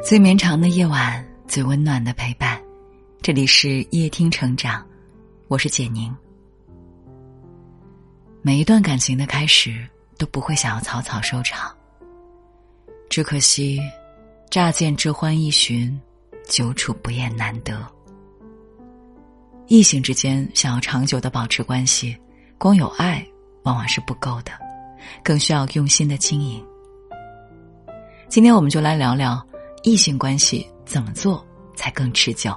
最绵长的夜晚，最温暖的陪伴。这里是夜听成长，我是简宁。每一段感情的开始都不会想要草草收场，只可惜，乍见之欢易寻，久处不厌难得。异性之间想要长久的保持关系，光有爱往往是不够的，更需要用心的经营。今天我们就来聊聊。异性关系怎么做才更持久？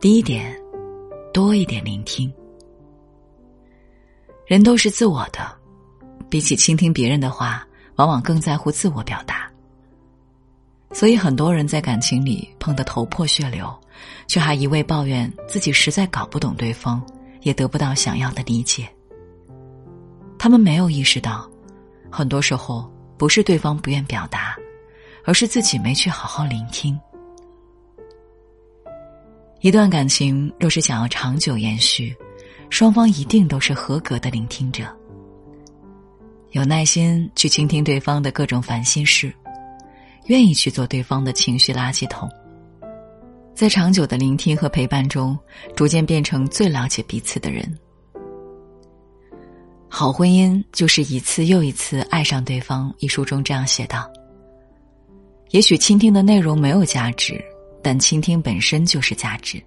第一点，多一点聆听。人都是自我的，比起倾听别人的话，往往更在乎自我表达。所以，很多人在感情里碰得头破血流，却还一味抱怨自己实在搞不懂对方，也得不到想要的理解。他们没有意识到，很多时候不是对方不愿表达，而是自己没去好好聆听。一段感情若是想要长久延续，双方一定都是合格的聆听者，有耐心去倾听对方的各种烦心事，愿意去做对方的情绪垃圾桶，在长久的聆听和陪伴中，逐渐变成最了解彼此的人。好婚姻就是一次又一次爱上对方。一书中这样写道：“也许倾听的内容没有价值，但倾听本身就是价值，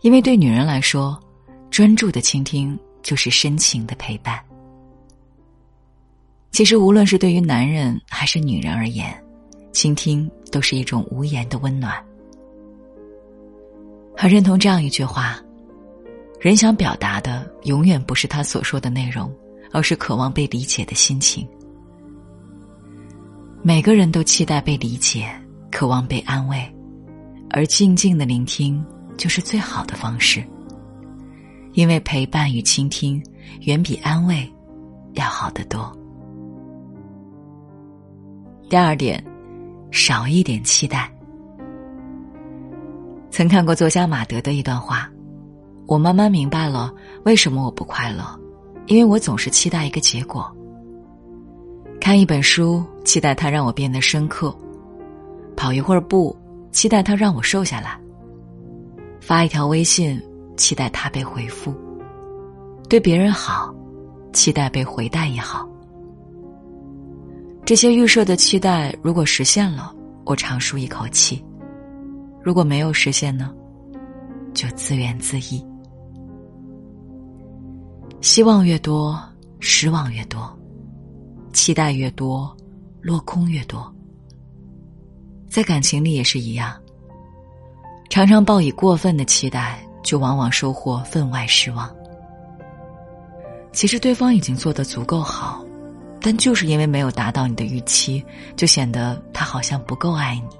因为对女人来说，专注的倾听就是深情的陪伴。其实，无论是对于男人还是女人而言，倾听都是一种无言的温暖。很认同这样一句话。”人想表达的永远不是他所说的内容，而是渴望被理解的心情。每个人都期待被理解，渴望被安慰，而静静的聆听就是最好的方式。因为陪伴与倾听远比安慰要好得多。第二点，少一点期待。曾看过作家马德的一段话。我慢慢明白了为什么我不快乐，因为我总是期待一个结果。看一本书，期待它让我变得深刻；跑一会儿步，期待它让我瘦下来；发一条微信，期待它被回复；对别人好，期待被回带也好。这些预设的期待，如果实现了，我长舒一口气；如果没有实现呢，就自怨自艾。希望越多，失望越多；期待越多，落空越多。在感情里也是一样，常常抱以过分的期待，就往往收获分外失望。其实对方已经做得足够好，但就是因为没有达到你的预期，就显得他好像不够爱你。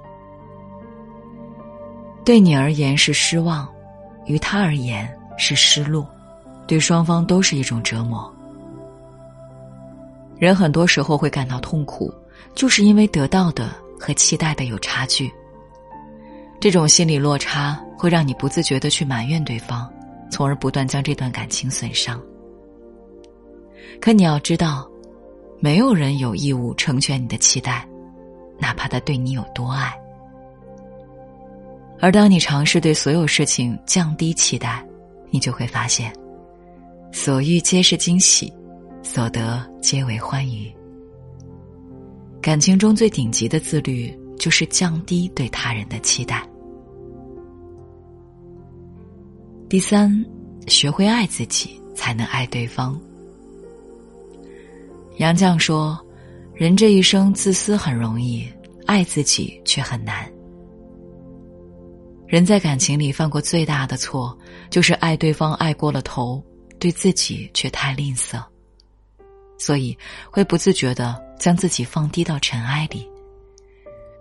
对你而言是失望，于他而言是失落。对双方都是一种折磨。人很多时候会感到痛苦，就是因为得到的和期待的有差距。这种心理落差会让你不自觉的去埋怨对方，从而不断将这段感情损伤。可你要知道，没有人有义务成全你的期待，哪怕他对你有多爱。而当你尝试对所有事情降低期待，你就会发现。所遇皆是惊喜，所得皆为欢愉。感情中最顶级的自律，就是降低对他人的期待。第三，学会爱自己，才能爱对方。杨绛说：“人这一生自私很容易，爱自己却很难。人在感情里犯过最大的错，就是爱对方爱过了头。”对自己却太吝啬，所以会不自觉的将自己放低到尘埃里。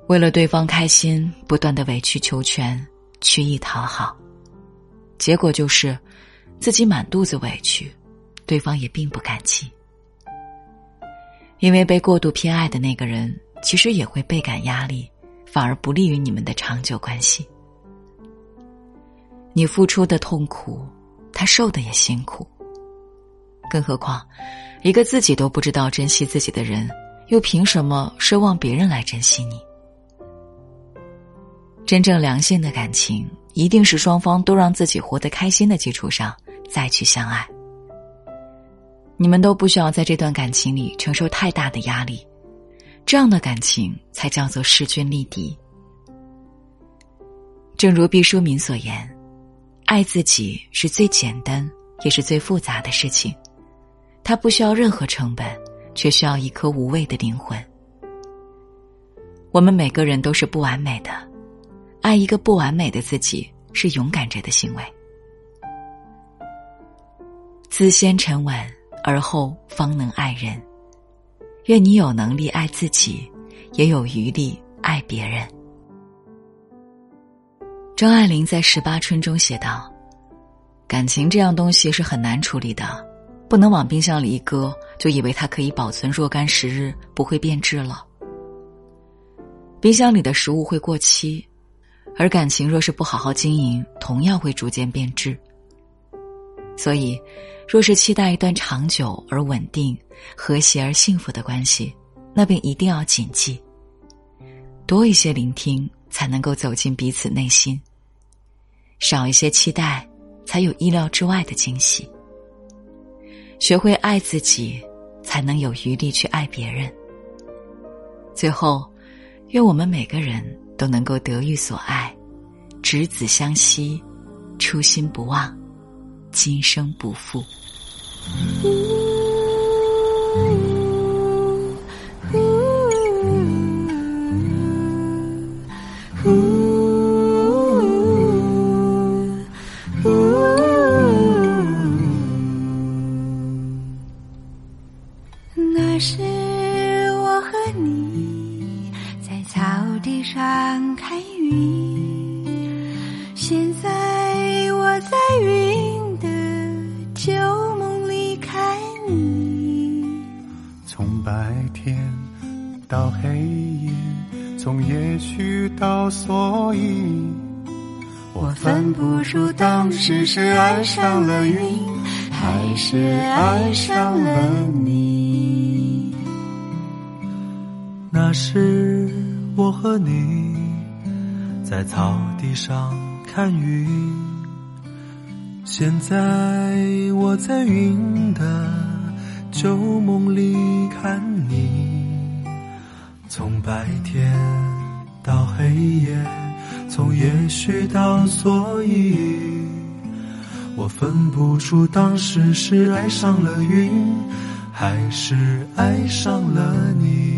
为了对方开心，不断的委曲求全，曲意讨好，结果就是自己满肚子委屈，对方也并不感激。因为被过度偏爱的那个人，其实也会倍感压力，反而不利于你们的长久关系。你付出的痛苦。他受的也辛苦，更何况，一个自己都不知道珍惜自己的人，又凭什么奢望别人来珍惜你？真正良性的感情，一定是双方都让自己活得开心的基础上再去相爱。你们都不需要在这段感情里承受太大的压力，这样的感情才叫做势均力敌。正如毕淑敏所言，爱自己是最简单也是最复杂的事情。它不需要任何成本，却需要一颗无畏的灵魂。我们每个人都是不完美的，爱一个不完美的自己是勇敢者的行为。自先沉稳，而后方能爱人。愿你有能力爱自己，也有余力爱别人。张爱玲在《十八春》中写道：“感情这样东西是很难处理的。”不能往冰箱里一搁，就以为它可以保存若干时日，不会变质了。冰箱里的食物会过期，而感情若是不好好经营，同样会逐渐变质。所以，若是期待一段长久而稳定、和谐而幸福的关系，那便一定要谨记：多一些聆听，才能够走进彼此内心；少一些期待，才有意料之外的惊喜。学会爱自己，才能有余力去爱别人。最后，愿我们每个人都能够得遇所爱，执子相惜，初心不忘，今生不负。天到黑夜，从也许到所以，我分不出当时是爱上了云，还是爱上了你。那时我和你在草地上看云，现在我在云的旧梦里看你。从白天到黑夜，从也许到所以，我分不出当时是爱上了云，还是爱上了你。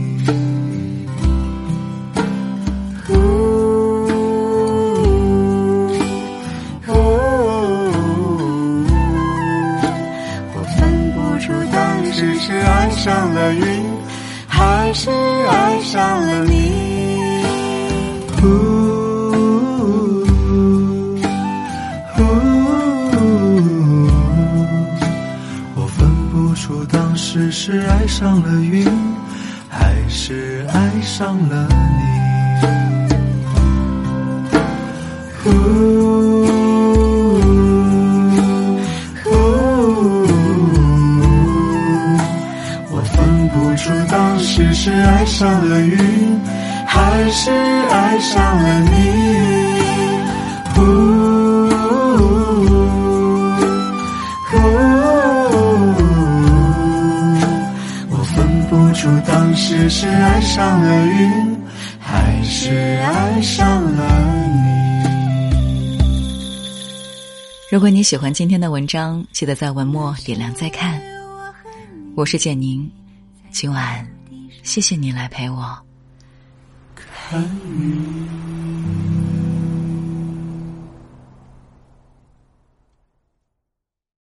上了云，还是爱上了你？我分不出当时是爱上了云，还是爱上了你。是爱上了云，还是爱上了你？呜呜呜呜，我分不出当时是爱上了云，还是爱上了你。如果你喜欢今天的文章，记得在文末点亮再看。我是简宁，今晚。谢谢你来陪我。看云。